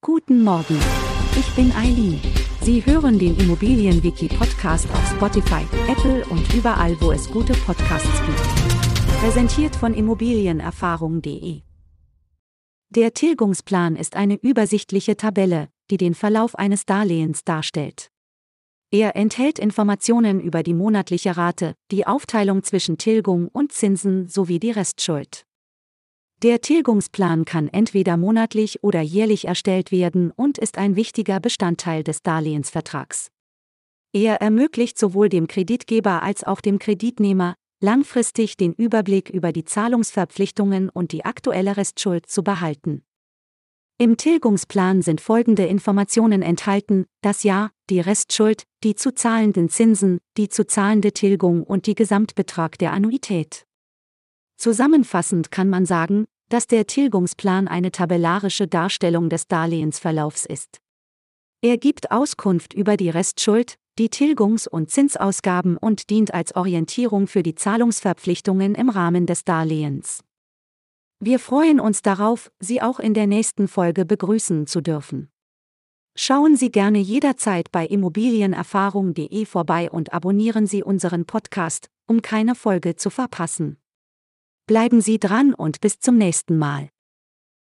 Guten Morgen. Ich bin Eileen. Sie hören den Immobilienwiki-Podcast auf Spotify, Apple und überall, wo es gute Podcasts gibt. Präsentiert von Immobilienerfahrung.de. Der Tilgungsplan ist eine übersichtliche Tabelle, die den Verlauf eines Darlehens darstellt. Er enthält Informationen über die monatliche Rate, die Aufteilung zwischen Tilgung und Zinsen sowie die Restschuld. Der Tilgungsplan kann entweder monatlich oder jährlich erstellt werden und ist ein wichtiger Bestandteil des Darlehensvertrags. Er ermöglicht sowohl dem Kreditgeber als auch dem Kreditnehmer, langfristig den Überblick über die Zahlungsverpflichtungen und die aktuelle Restschuld zu behalten. Im Tilgungsplan sind folgende Informationen enthalten, das Jahr, die Restschuld, die zu zahlenden Zinsen, die zu zahlende Tilgung und die Gesamtbetrag der Annuität. Zusammenfassend kann man sagen, dass der Tilgungsplan eine tabellarische Darstellung des Darlehensverlaufs ist. Er gibt Auskunft über die Restschuld, die Tilgungs- und Zinsausgaben und dient als Orientierung für die Zahlungsverpflichtungen im Rahmen des Darlehens. Wir freuen uns darauf, Sie auch in der nächsten Folge begrüßen zu dürfen. Schauen Sie gerne jederzeit bei immobilienerfahrung.de vorbei und abonnieren Sie unseren Podcast, um keine Folge zu verpassen. Bleiben Sie dran und bis zum nächsten Mal.